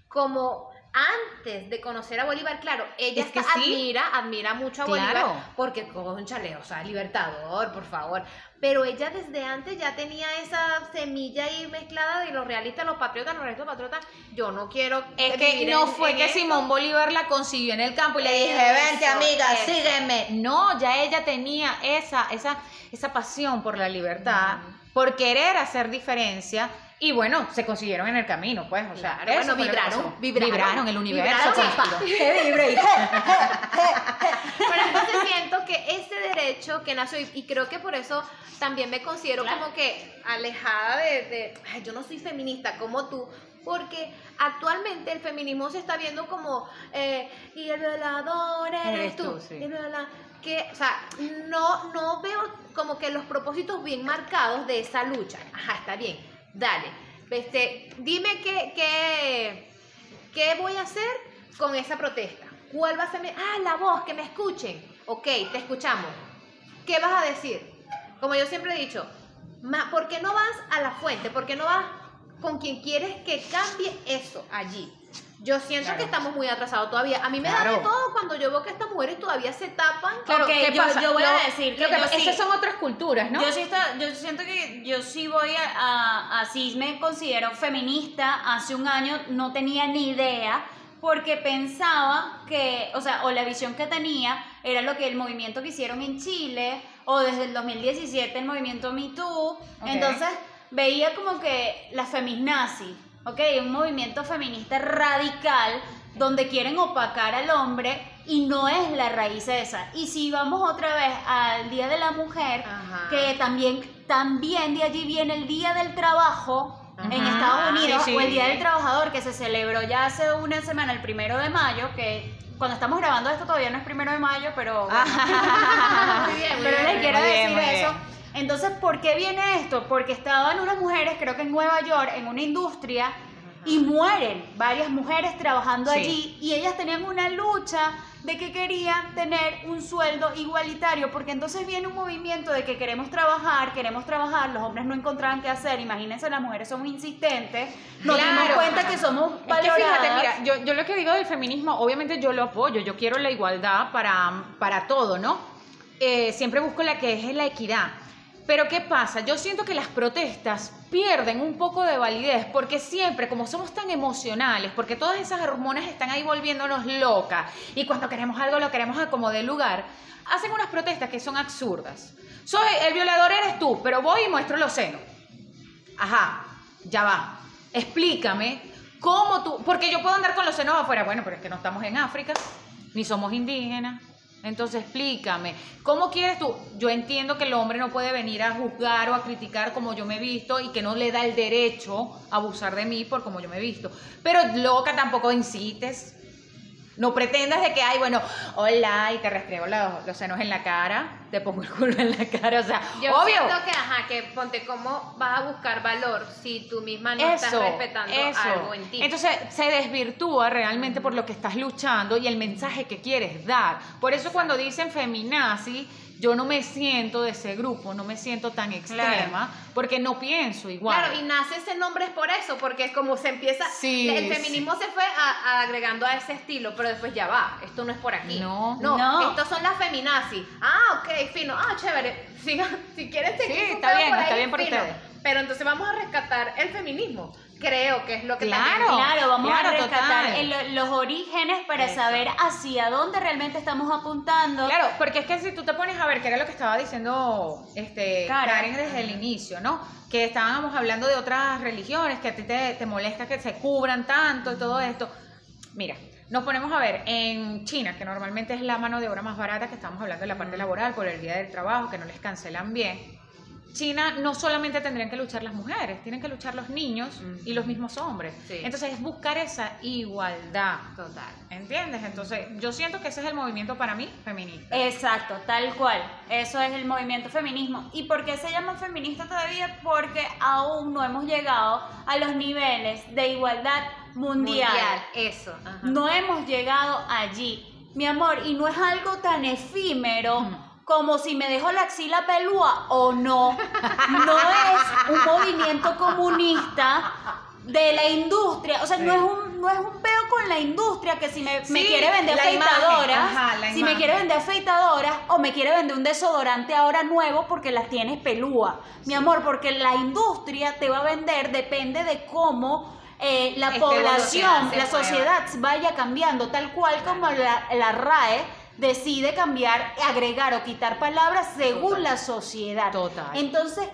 como antes de conocer a Bolívar, claro, ella Es que está- sí. admira, admira mucho a Claro. Bolívar porque conchale, o sea, libertador, por favor. Pero ella desde antes ya tenía esa semilla ahí mezclada de los realistas, los patriotas, los realistas patriotas. Yo no quiero Es que no en- fue en que esto. Simón Bolívar la consiguió en el campo y le dije, Eso, vente amiga, eso. sígueme. No, ya ella tenía esa, esa, esa pasión por la libertad, por querer hacer diferencia. Y bueno, se consiguieron en el camino, pues, o sea, Claro, eso bueno, vibraron, pasó. vibraron. el universo. Vibraron. Que vibre, y- Pero entonces siento que ese derecho que nació, y, y creo que por eso también me considero Claro. como que alejada de, de, ay, yo no soy feminista como tú, porque actualmente el feminismo se está viendo como, eh, y el violador eres, Eres tú, tú, sí. y el viola- que, o sea, no, no veo como que los propósitos bien marcados de esa lucha. Ajá, está bien, dale. Este, dime qué, qué, ¿Qué voy a hacer con esa protesta? ¿Cuál va a ser mi... Ah, la voz, que me escuchen. Ok, te escuchamos. ¿Qué vas a decir? Como yo siempre he dicho, ¿por qué no vas a la fuente? ¿Por qué no vas con quien quieres que cambie eso allí? Yo siento Claro. que estamos muy atrasados todavía. A mí me da Claro. de todo cuando yo veo que estas mujeres todavía se tapan. Claro, Ok, ¿qué yo- pasa? yo voy a decir que lo que yo pasa- sí- esas son otras culturas, ¿no? Yo sí está, yo siento que yo sí voy a, a, así me considero feminista. Hace un año no tenía ni idea porque pensaba que, o sea, o la visión que tenía era lo que el movimiento que hicieron en Chile o desde el 2017 el movimiento Me Too. Entonces veía como que la feminazi, ¿ok? Un movimiento feminista radical donde quieren opacar al hombre y no es la raíz esa. Y si vamos otra vez al Día de la Mujer, Ajá. que también, también de allí viene el Día del Trabajo en Estados Unidos, sí, sí. o el Día del Trabajador, que se celebró ya hace una semana, el primero de mayo, que cuando estamos grabando esto todavía no es primero de mayo, pero... bueno. *laughs* Muy bien, muy Pero bien. les quiero bien, decir eso. Entonces, ¿por qué viene esto? Porque estaban unas mujeres, creo que en Nueva York, en una industria, y mueren varias mujeres trabajando Sí. allí, y ellas tenían una lucha de que querían tener un sueldo igualitario, porque entonces viene un movimiento de que queremos trabajar, queremos trabajar, los hombres no encontraban qué hacer, imagínense, las mujeres somos insistentes, nos Claro. cuenta que somos Es que valoradas. fíjate, mira, yo, yo lo que digo del feminismo, obviamente yo lo apoyo, yo quiero la igualdad para, para todo, ¿no? Eh, siempre busco la que es la equidad. Pero ¿qué pasa? Yo siento que las protestas pierden un poco de validez porque siempre, como somos tan emocionales, porque todas esas hormonas están ahí volviéndonos locas y cuando queremos algo lo queremos a como de lugar, hacen unas protestas que son absurdas. Soy el violador eres tú, pero voy y muestro los senos. Ajá, ya va. Explícame cómo tú, porque yo puedo andar con los senos afuera, bueno, pero es que no estamos en África, ni somos indígenas. Entonces explícame, ¿cómo quieres tú? Yo entiendo que el hombre no puede venir a juzgar o a criticar como yo me he visto y que no le da el derecho a abusar de mí por como yo me he visto. Pero loca, tampoco incites. No pretendas de que, ay, bueno, hola, y te restrego los, los senos en la cara, te pongo el culo en la cara, o sea, Yo obvio. siento que, ajá, que ponte cómo vas a buscar valor si tú misma no estás respetando algo en ti. Entonces se desvirtúa realmente por lo que estás luchando y el mensaje que quieres dar. Por eso cuando dicen feminazi, yo no me siento de ese grupo, no me siento tan extrema, porque no pienso igual. Claro, y nace ese nombre es por eso, porque es como se empieza, Sí, el sí. feminismo se fue a- a agregando a ese estilo, pero después ya va, esto no es por aquí. No. no, No. estos son las feminazis. Ah, ok, fino, ah, chévere. *laughs* Sigan, si quieren seguir Sí, está bien, por está bien por fino. ustedes. Pero entonces vamos a rescatar el feminismo. Creo que es lo que Claro. también- Claro, vamos claro, a rescatar el- los orígenes para Eso. saber hacia dónde realmente estamos apuntando. Claro, porque es que si tú te pones a ver, que era lo que estaba diciendo este, Karen. Karen desde el inicio, ¿no? Que estábamos hablando de otras religiones, que a ti te, te molesta que se cubran tanto y todo esto. Mira, nos ponemos a ver en China, que normalmente es la mano de obra más barata, que estamos hablando de la parte laboral por el día del trabajo, que no les cancelan bien. China no solamente tendrían que luchar las mujeres, tienen que luchar los niños y los mismos hombres. Sí. Entonces es buscar esa igualdad. Total. ¿Entiendes? Entonces, yo siento que ese es el movimiento para mí feminista. Exacto, tal cual. Eso es el movimiento feminismo. ¿Y por qué se llama feminista todavía? Porque aún no hemos llegado a los niveles de igualdad mundial. eso. ajá. No hemos llegado allí, mi amor, y no es algo tan efímero como si me dejo la axila pelúa o no. No es un movimiento comunista de la industria, o sea, no es un no es un peo con la industria que si me, me quiere vender afeitadoras, ajá, si me quiere vender afeitadoras o me quiere vender un desodorante ahora nuevo porque las tienes pelúa. Mi amor, porque la industria te va a vender depende de cómo eh, la población, la sociedad vaya cambiando, tal cual como la, la RAE decide cambiar, agregar o quitar palabras según Total. la sociedad. Total. Entonces,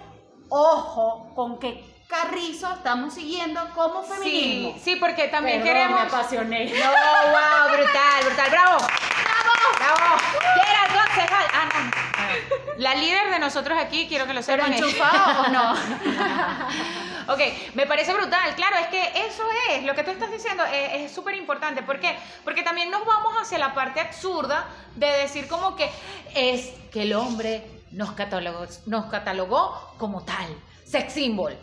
ojo con qué carrizo estamos siguiendo como feminismo. Sí, sí, porque también Perdón, queremos. me apasioné. No, wow, brutal, brutal, bravo. Bravo, bravo. Concejal. Ah, no, La líder de nosotros aquí, quiero que lo ¿Pero sepan. es- enchufado o no? *laughs* Ok, me parece brutal. Claro, es que eso es, lo que tú estás diciendo es súper importante. ¿Por qué? Porque también nos vamos hacia la parte absurda de decir como que es que el hombre nos catalogó, nos catalogó como tal, sex symbol.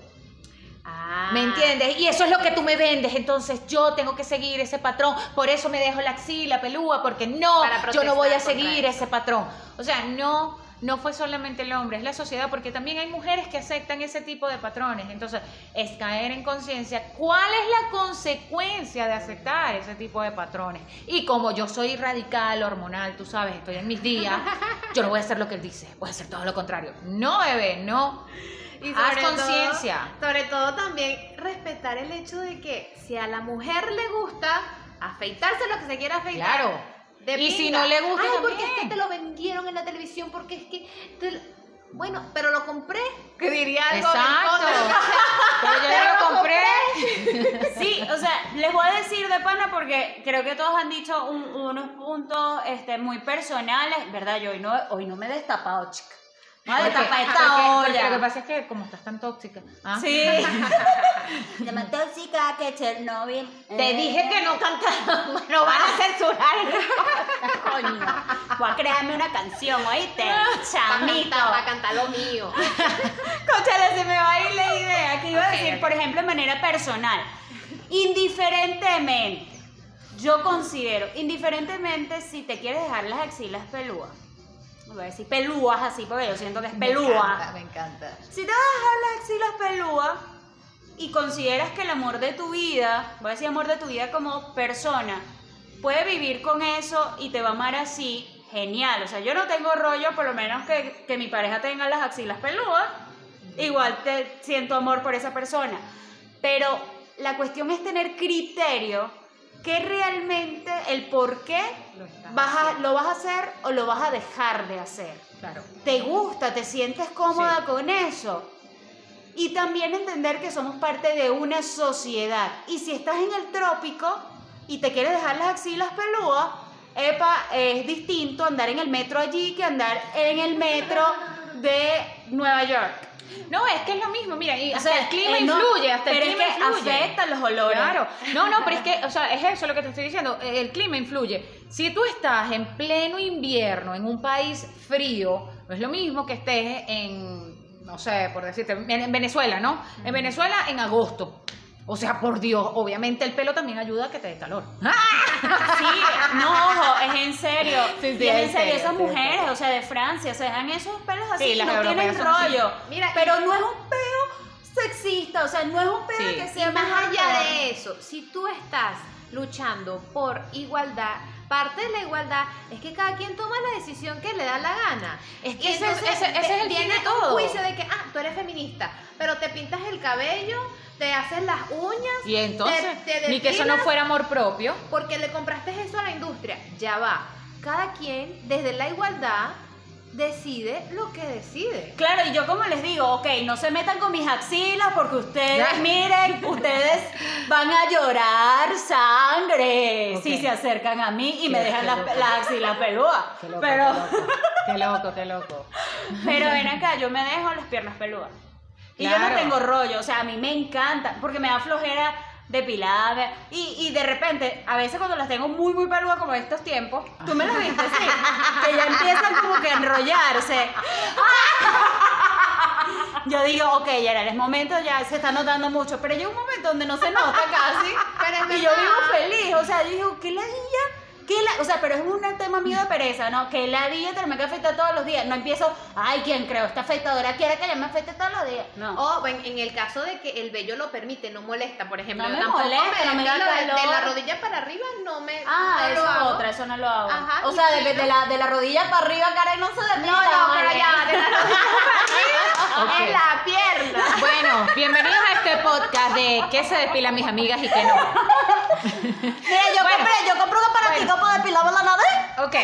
Ah. ¿Me entiendes? Y eso es lo que tú me vendes. Entonces yo tengo que seguir ese patrón. Por eso me dejo la axila pelúa, porque no, yo no voy a seguir ese patrón. O sea, no, no fue solamente el hombre, es la sociedad, porque también hay mujeres que aceptan ese tipo de patrones. Entonces, es caer en conciencia cuál es la consecuencia de aceptar ese tipo de patrones. Y como yo soy radical, hormonal, tú sabes, estoy en mis días, *laughs* yo no voy a hacer lo que él dice, voy a hacer todo lo contrario. No, bebé, no. Y Haz conciencia. Sobre todo también respetar el hecho de que si a la mujer le gusta afeitarse lo que se quiera afeitar. Claro. De Y si no le gusta Ay, porque es que te lo vendieron en la televisión, porque es que. te lo- Bueno, pero lo compré. Que diría algo. Exacto. Pero yo ya lo compré. Sí, o sea, les voy a decir de pana porque creo que todos han dicho un- unos puntos este, muy personales, ¿verdad? Yo hoy no, hoy no me he destapado, chica. A Porque- porque- esta porque Lo que pasa es que como estás tan tóxica. ¿ah? Sí. *laughs* De más tóxica que Chernobyl. Te dije que no cantara, *laughs* no van a censurar. *laughs* Coño. Voy a crearme una canción, ¿oíste? Chamito. para cantar lo mío. Conchale, se me va a ir la idea. Que iba a decir, por ejemplo, de manera personal. Indiferentemente, yo considero, indiferentemente si te quieres dejar las axilas Voy a decir pelúas así porque yo siento que es pelúa. Me encanta. Si te vas a dejar las axilas pelúas y consideras que el amor de tu vida, voy a decir amor de tu vida como persona, puede vivir con eso y te va a amar así, genial. O sea, yo no tengo rollo, por lo menos que, que mi pareja tenga las axilas pelúas, igual te siento amor por esa persona. Pero la cuestión es tener criterio que realmente el por qué Lo vas a- lo vas a hacer o lo vas a dejar de hacer Claro. te gusta, te sientes cómoda Sí. con eso. Y también entender que somos parte de una sociedad. Y si estás en el trópico y te quieres dejar las axilas pelúas, epa, es distinto andar en el metro allí que andar en el metro de Nueva York. No, es que es lo mismo, mira, y O hasta sea, el clima eh, no, influye, hasta el clima es que influye. afecta los olores. Claro, no, no, pero es que, o sea, es eso lo que te estoy diciendo, el clima influye. Si tú estás en pleno invierno en un país frío, no es lo mismo que estés en, no sé, por decirte, en Venezuela, ¿no? En Venezuela en agosto. O sea, por Dios, obviamente el pelo también ayuda a que te dé calor. *laughs* Sí, no, ojo, es en serio. Sí, sí, y es en serio, esas sí, mujeres, o sea, de Francia, se dejan esos pelos así, Sí, las no tienen rollo. Mira, y- pero no es un peo sexista, o sea, no es un Sí. que Y sea más mejor allá de eso, si tú estás luchando por igualdad, parte de la igualdad es que cada quien toma la decisión que le da la gana. Es que ese- es el fin de todo. un juicio de que, ah, tú eres feminista, pero te pintas el cabello, te haces las uñas, Y entonces, te- te ni que eso no fuera amor propio. porque le compraste eso a la industria. Ya va. Cada quien, desde la igualdad, decide lo que decide. Claro, y yo como les digo, ok, no se metan con mis axilas porque ustedes, Ya. miren, *laughs* ustedes van a llorar sangre si se acercan a mí y me dejan las las axilas pelúas. Qué loco, Pero, qué loco, qué loco. pero ven acá, yo me dejo las piernas peludas. Y yo no tengo rollo, o sea, a mí me encanta, porque me da flojera depilarme. Y, y de repente, a veces cuando las tengo muy, muy peludas como estos tiempos, tú me las *laughs* viste, sí, que ya empiezan como que a enrollarse. *laughs* Yo digo, ok, ya es momento, ya se está notando mucho, pero llega un momento donde no se nota casi. *laughs* Pero y yo vivo feliz, o sea, yo digo, ¿qué ladilla? ¿Qué la... O sea, pero es un tema mío de pereza, ¿no? Que ladilla tenerme que afeitar todos los días. No empiezo, ay, ¿quién creo? Esta afeitadora quiere que yo me afeite todos los días. No. O en, en el caso de que el vello lo permite, no molesta, por ejemplo. No me tampoco molesta, no me da de, la, de la rodilla para arriba no me Ah, no lo eso es hago. otra, eso no lo hago. Ajá, o sea, de, la, de la rodilla para arriba, cara, no se depila. No, no, pero vale. ya, de la rodilla para arriba *laughs* en la pierna. Bueno, bienvenidos a este podcast de qué se depilan mis amigas y qué no. Mira, yo Bueno. compré, yo compré un aparatico para depilarme la nariz. Ok,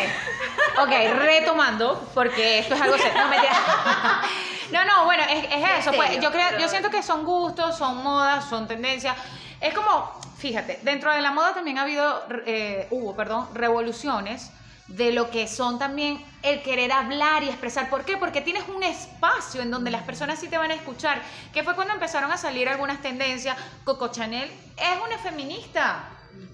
ok, retomando, porque esto es algo serio. No, mentira. *laughs* no, no, bueno, es, es eso. Pues, yo, creo, yo siento que son gustos, son modas, son tendencias. Es como, fíjate, dentro de la moda también ha habido, eh, hubo, perdón, revoluciones de lo que son también el querer hablar y expresar. ¿Por qué? Porque tienes un espacio en donde las personas sí te van a escuchar. Que fue cuando empezaron a salir algunas tendencias. Coco Chanel es una feminista.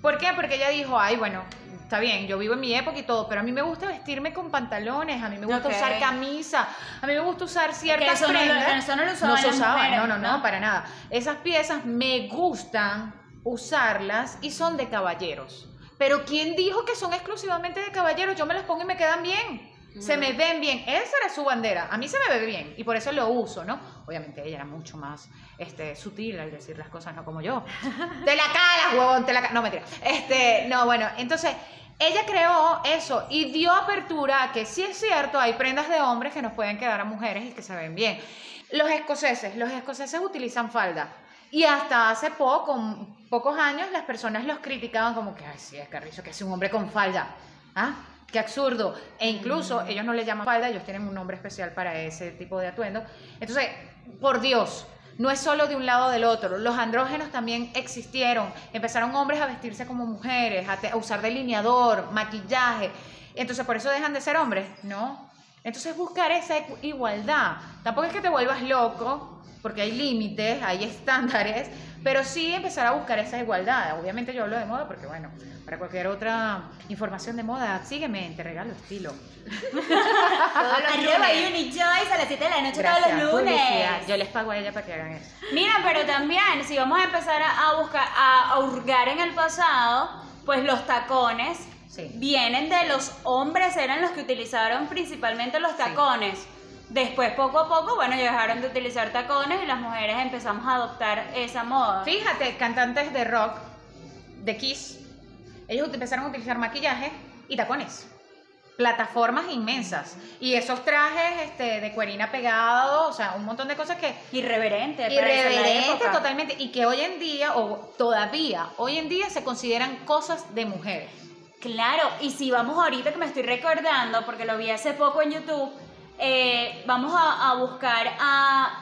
¿Por qué? Porque ella dijo, ay, bueno, está bien, yo vivo en mi época y todo, pero a mí me gusta vestirme con pantalones, a mí me gusta usar camisa, a mí me gusta usar Que ciertas eso no lo- prendas. eso no lo usaban No se usaban, mujeres, no, no, no, ¿no? para nada. Esas piezas me gustan usarlas y son de caballeros. Pero ¿quién dijo que son exclusivamente de caballeros? Yo me las pongo y me quedan bien. Se me ven bien. Esa era su bandera. A mí se me ve bien y por eso lo uso, ¿no? Obviamente ella era mucho más este, sutil al decir las cosas, no como yo. *laughs* Te la calas, huevón, te la calas. No, mentira. Este, no, bueno, entonces ella creó eso y dio apertura a que sí es cierto, hay prendas de hombres que nos pueden quedar a mujeres y que se ven bien. Los escoceses, los escoceses utilizan falda. Y hasta hace poco, pocos años, las personas los criticaban como que, ay, sí, es carrizo, que es un hombre con falda. ¿Ah? Qué absurdo. E incluso ellos no le llaman falda, ellos tienen un nombre especial para ese tipo de atuendo. Entonces, por Dios, no es solo de un lado o del otro. Los andrógenos también existieron. Empezaron hombres a vestirse como mujeres, a, te- a usar delineador, maquillaje. Entonces, por eso dejan de ser hombres, ¿no? Entonces, buscar esa igu- igualdad. Tampoco es que te vuelvas loco, porque hay límites, hay *laughs* estándares, pero sí empezar a buscar esa igualdad. Obviamente yo hablo de moda porque, bueno, para cualquier otra información de moda, sígueme, te regalo estilo. Todos los Arriba lunes. Uni Joyce a las 7 de la noche Gracias, todos los lunes. publicidad. Yo les pago a ella para que hagan eso. Mira, pero también, si vamos a empezar a, buscar, a, a hurgar en el pasado, pues los tacones Sí. vienen de los hombres, eran los que utilizaron principalmente los tacones. Después, poco a poco, bueno, ya dejaron de utilizar tacones y las mujeres empezamos a adoptar esa moda. Fíjate, cantantes de rock, de Kiss, ellos empezaron a utilizar maquillaje y tacones. Plataformas inmensas. Y esos trajes este, de cuerina pegado, o sea, un montón de cosas que... Irreverente, Irreverente totalmente. Y que hoy en día, o todavía, hoy en día se consideran cosas de mujeres. Claro, y si vamos ahorita que me estoy recordando, porque lo vi hace poco en YouTube, eh, vamos a, a buscar a,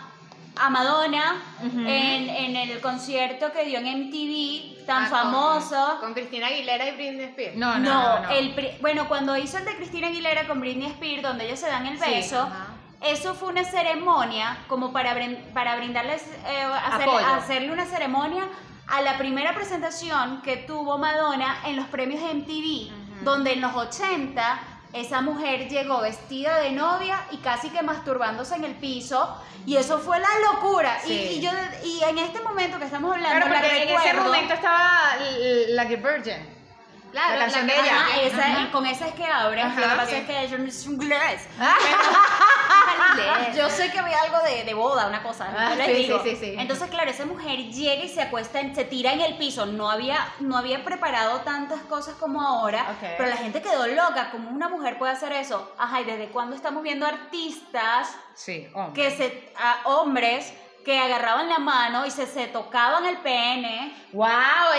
a Madonna en, en el concierto que dio en MTV, tan Ah, famoso. Con, Cristina Aguilera y Britney Spears. No, no, No, no. no. el pri- bueno, cuando hizo el de Cristina Aguilera con Britney Spears, donde ellos se dan el Sí, beso, ajá. eso fue una ceremonia como para, para brindarles, eh, hacer- hacerle una ceremonia a la primera presentación que tuvo Madonna en los premios MTV, donde en los 80 esa mujer llegó vestida de novia y casi que masturbándose en el piso. Y eso fue la locura. Y- Sí. Y, yo, y en este momento que estamos hablando, Claro, en ese momento estaba la Virgin. Claro, La canción de que- ella. Ajá, Ajá. esa- Ajá. con esa es que abre. Ajá, lo que pasa es que yo no soy inglés. *laughs* Inglés. *laughs* Yo sé que ve algo de, de boda, una cosa. Ah, sí, digo. sí, sí. Entonces, claro, esa mujer llega y se acuesta, se tira en el piso. No había, no había preparado tantas cosas como ahora, pero la gente quedó loca. ¿Cómo una mujer puede hacer eso? Ajá, ¿y desde cuándo estamos viendo artistas Sí, que se, a hombres que agarraban la mano y se, se tocaban el pene? Wow,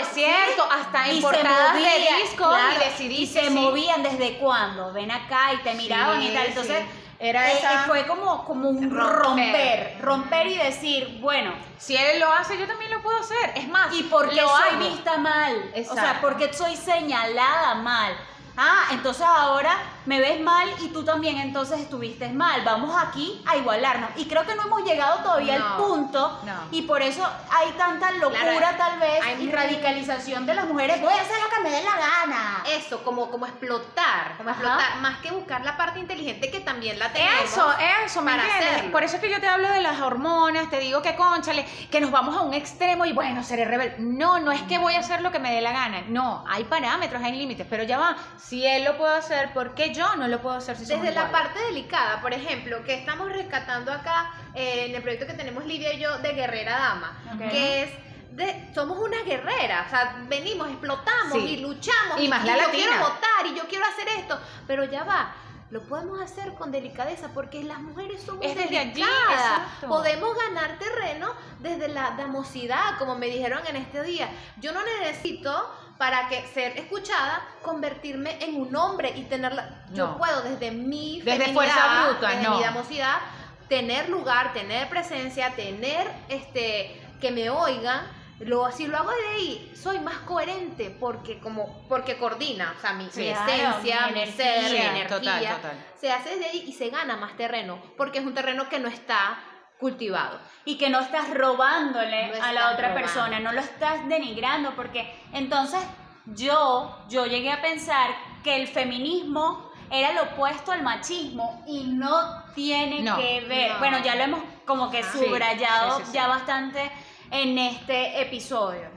es cierto. Hasta en portadas movían, de claro, y de y se sí. movían desde cuándo ven acá y te miraban Sí, y tal entonces sí. Era eh, esa- fue como como un Romper. romper romper y decir bueno Si él lo hace, yo también lo puedo hacer. Es más, y por qué soy hago. vista mal o sea Exacto. porque soy señalada mal ah entonces ahora me ves mal y tú también entonces estuviste mal vamos aquí a igualarnos y creo que no hemos llegado todavía al punto no. y por eso hay tanta locura Claro, tal vez hay y muy- radicalización de las mujeres voy a hacer lo que me dé la gana Eso, como, como explotar, como Ajá. explotar, más que buscar la parte inteligente que también la tenemos. Eso, eso, ¿me entiendes? Por eso es que yo te hablo de las hormonas, te digo que conchale, que nos vamos a un extremo y bueno, seré rebelde. No, no es que voy a hacer lo que me dé la gana. No, hay parámetros, hay límites, pero ya va. Si él lo puede hacer, ¿por qué yo no lo puedo hacer si Desde la parte delicada, por ejemplo, que estamos rescatando acá eh, en el proyecto que tenemos Lidia y yo de Guerrera Dama, Ok. que es de, somos unas guerreras, o sea, venimos, explotamos Sí. y luchamos Y más la yo latina. quiero votar y yo quiero hacer esto, pero ya va. Lo podemos hacer con delicadeza porque las mujeres somos Es desde allí, delicadas. exacto. Podemos ganar terreno desde la damosidad, como me dijeron en este día. Yo no necesito para que ser escuchada convertirme en un hombre y tenerla. Yo puedo desde mi Desde fuerza bruta, desde no. mi damosidad, tener lugar, tener presencia, tener este que me oigan. Lo, si lo hago de ahí, soy más coherente porque como porque coordina, o sea, mi, Sí. mi Claro, esencia, mi mi, energía. ser, mi energía, total, total. se hace desde ahí y se gana más terreno, porque es un terreno que no está cultivado. y que no estás robándole No a la otra robando. persona, no lo estás denigrando, porque entonces yo, yo llegué a pensar que el feminismo era el opuesto al machismo y no tiene No, que ver. no. Bueno, ya lo hemos como que subrayado sí, sí, sí. ya bastante en este episodio.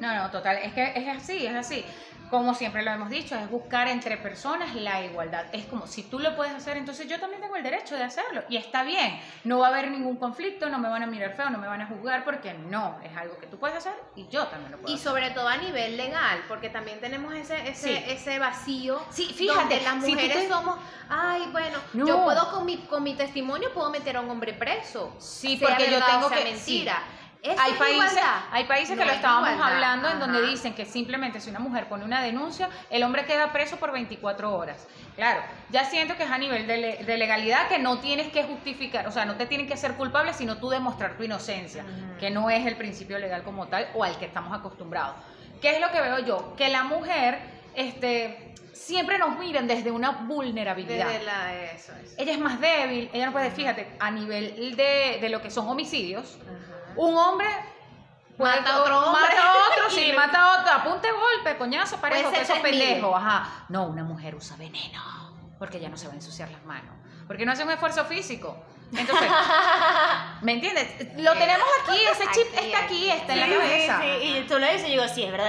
No, no, total, es que es así, es así. Como siempre lo hemos dicho, es buscar entre personas la igualdad. Es como, si tú lo puedes hacer, entonces yo también tengo el derecho de hacerlo. Y está bien, no va a haber ningún conflicto, no me van a mirar feo, no me van a juzgar, porque no, es algo que tú puedes hacer y yo también lo puedo Y hacer. sobre todo a nivel legal, porque también tenemos ese, ese, Sí. ese vacío. Sí, fíjate, donde las si mujeres te- somos, ay, bueno, No. yo puedo con mi, con mi testimonio puedo meter a un hombre preso. Sí, porque yo tengo que- mentira. Eso Hay es países, hay países que lo es estábamos igualdad, hablando en donde dicen que simplemente si una mujer pone una denuncia, el hombre queda preso por 24 horas. Claro, ya siento que es a nivel de, le- de legalidad que no tienes que justificar, o sea, no te tienen que hacer culpable, sino tú demostrar tu inocencia, que no es el principio legal como tal o al que estamos acostumbrados. ¿Qué es lo que veo yo? Que la mujer, este, siempre nos miran desde una vulnerabilidad. Desde la, eso es. Ella es más débil, ella no puede, fíjate, a nivel de, de lo que son homicidios, Ajá. Un hombre puede- Mata a otro hombre. Mata a otro, sí, *laughs* mata a otro. Apunte golpe, coñazo, parejo, que eso pendejo. Ajá. No, una mujer usa veneno. Porque ya no se va a ensuciar las manos. Porque no hace un esfuerzo físico. Entonces, *laughs* ¿me entiendes? Lo tenemos aquí, ese chip Aquí, está aquí, está en la Sí, cabeza. sí, sí, Y tú lo dices y digo, sí, es verdad.